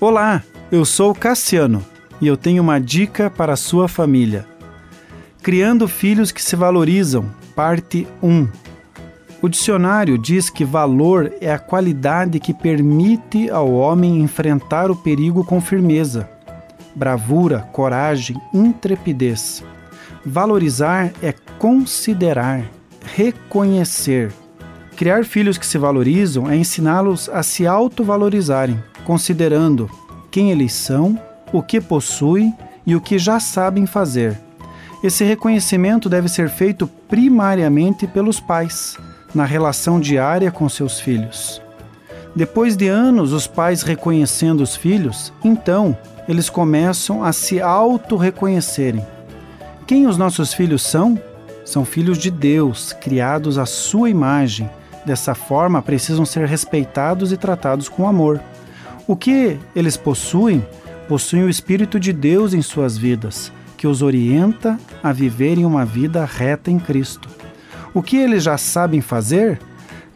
Olá, eu sou Cassiano e eu tenho uma dica para a sua família. Criando filhos que se valorizam, parte 1. O dicionário diz que valor é a qualidade que permite ao homem enfrentar o perigo com firmeza, bravura, coragem, intrepidez. Valorizar é considerar, reconhecer. Criar filhos que se valorizam é ensiná-los a se autovalorizarem, considerando quem eles são, o que possuem e o que já sabem fazer. Esse reconhecimento deve ser feito primariamente pelos pais na relação diária com seus filhos. Depois de anos os pais reconhecendo os filhos, então eles começam a se auto-reconhecerem. Quem os nossos filhos são? São filhos de Deus, criados à sua imagem. Dessa forma, precisam ser respeitados e tratados com amor. O que eles possuem? Possuem o Espírito de Deus em suas vidas, que os orienta a viverem uma vida reta em Cristo. O que eles já sabem fazer?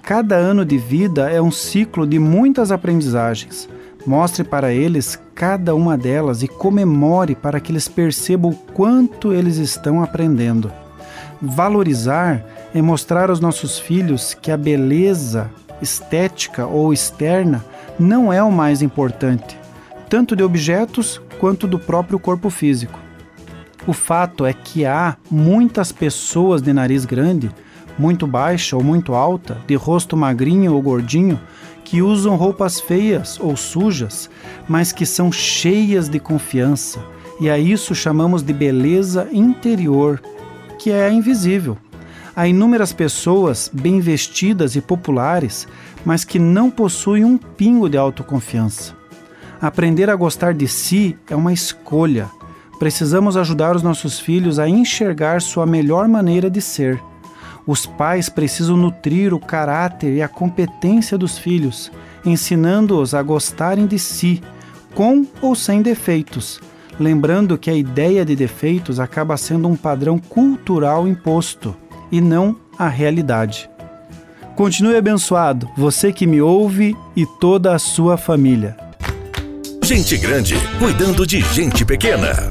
Cada ano de vida é um ciclo de muitas aprendizagens. Mostre para eles cada uma delas e comemore para que eles percebam o quanto eles estão aprendendo. Valorizar é mostrar aos nossos filhos que a beleza estética ou externa não é o mais importante, tanto de objetos quanto do próprio corpo físico. O fato é que há muitas pessoas de nariz grande muito baixa ou muito alta, de rosto magrinho ou gordinho, que usam roupas feias ou sujas, mas que são cheias de confiança, e a isso chamamos de beleza interior, que é invisível. Há inúmeras pessoas bem vestidas e populares, mas que não possuem um pingo de autoconfiança. Aprender a gostar de si é uma escolha. Precisamos ajudar os nossos filhos a enxergar sua melhor maneira de ser os pais precisam nutrir o caráter e a competência dos filhos, ensinando-os a gostarem de si, com ou sem defeitos, lembrando que a ideia de defeitos acaba sendo um padrão cultural imposto e não a realidade. Continue abençoado, você que me ouve e toda a sua família. Gente grande cuidando de gente pequena.